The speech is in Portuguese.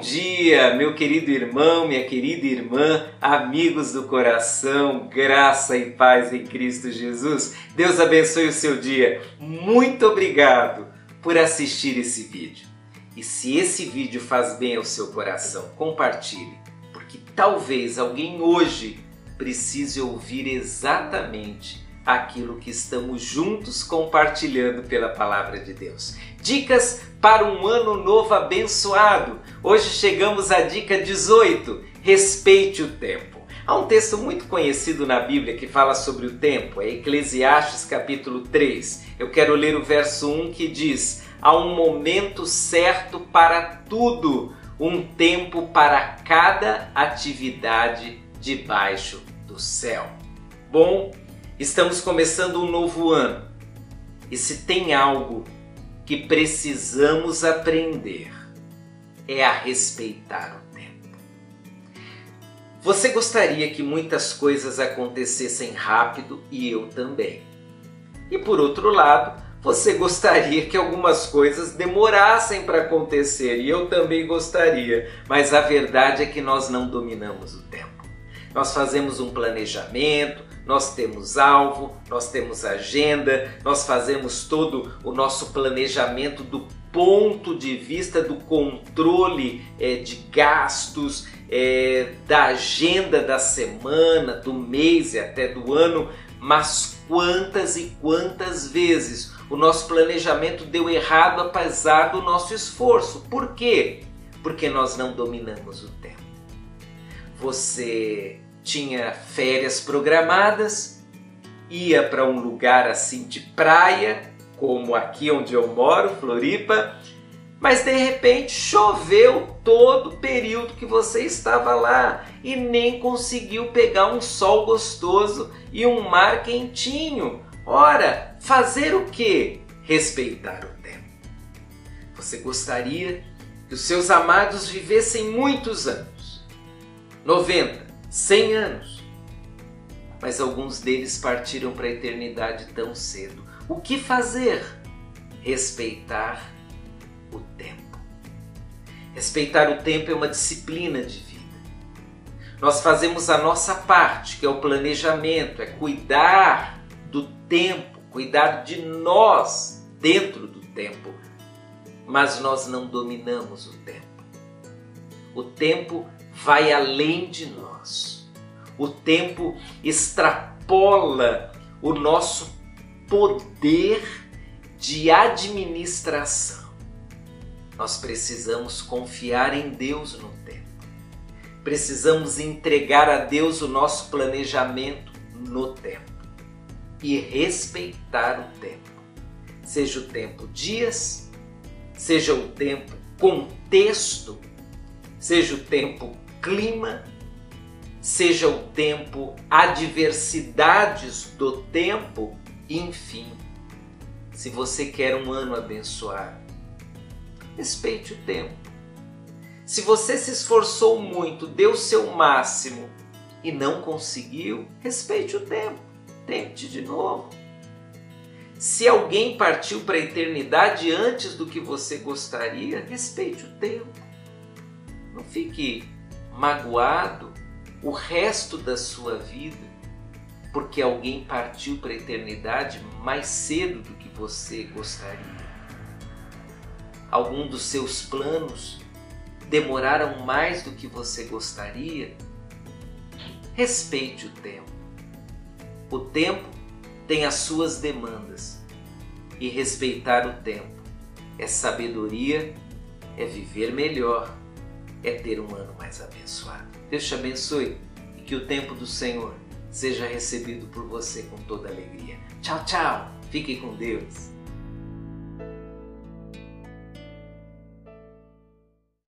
dia, meu querido irmão, minha querida irmã, amigos do coração, graça e paz em Cristo Jesus. Deus abençoe o seu dia. Muito obrigado por assistir esse vídeo. E se esse vídeo faz bem ao seu coração, compartilhe, porque talvez alguém hoje precise ouvir exatamente aquilo que estamos juntos compartilhando pela palavra de Deus. Dicas para um ano novo abençoado. Hoje chegamos à dica 18: respeite o tempo. Há um texto muito conhecido na Bíblia que fala sobre o tempo, é Eclesiastes capítulo 3. Eu quero ler o verso 1 que diz: Há um momento certo para tudo, um tempo para cada atividade debaixo do céu. Bom, estamos começando um novo ano. E se tem algo que precisamos aprender é a respeitar o tempo. Você gostaria que muitas coisas acontecessem rápido e eu também. E por outro lado, você gostaria que algumas coisas demorassem para acontecer e eu também gostaria, mas a verdade é que nós não dominamos o tempo. Nós fazemos um planejamento, nós temos alvo, nós temos agenda, nós fazemos todo o nosso planejamento do ponto de vista do controle é, de gastos, é, da agenda da semana, do mês e até do ano, mas quantas e quantas vezes o nosso planejamento deu errado apesar do nosso esforço. Por quê? Porque nós não dominamos o tempo. Você tinha férias programadas, ia para um lugar assim de praia, como aqui onde eu moro, Floripa, mas de repente choveu todo o período que você estava lá e nem conseguiu pegar um sol gostoso e um mar quentinho. Ora, fazer o que? Respeitar o tempo. Você gostaria que os seus amados vivessem muitos anos 90, 100 anos. Mas alguns deles partiram para a eternidade tão cedo. O que fazer? Respeitar o tempo. Respeitar o tempo é uma disciplina de vida. Nós fazemos a nossa parte, que é o planejamento, é cuidar do tempo, cuidar de nós dentro do tempo. Mas nós não dominamos o tempo. O tempo vai além de nós. O tempo extrapola o nosso poder de administração. Nós precisamos confiar em Deus no tempo. Precisamos entregar a Deus o nosso planejamento no tempo e respeitar o tempo. Seja o tempo dias, seja o tempo contexto seja o tempo clima, seja o tempo adversidades do tempo, enfim. Se você quer um ano abençoado, respeite o tempo. Se você se esforçou muito, deu seu máximo e não conseguiu, respeite o tempo. Tente de novo. Se alguém partiu para a eternidade antes do que você gostaria, respeite o tempo. Não fique magoado o resto da sua vida porque alguém partiu para a eternidade mais cedo do que você gostaria. Algum dos seus planos demoraram mais do que você gostaria. Respeite o tempo. O tempo tem as suas demandas e respeitar o tempo é sabedoria, é viver melhor é ter um ano mais abençoado. Deus te abençoe e que o tempo do Senhor seja recebido por você com toda alegria. Tchau, tchau. Fique com Deus.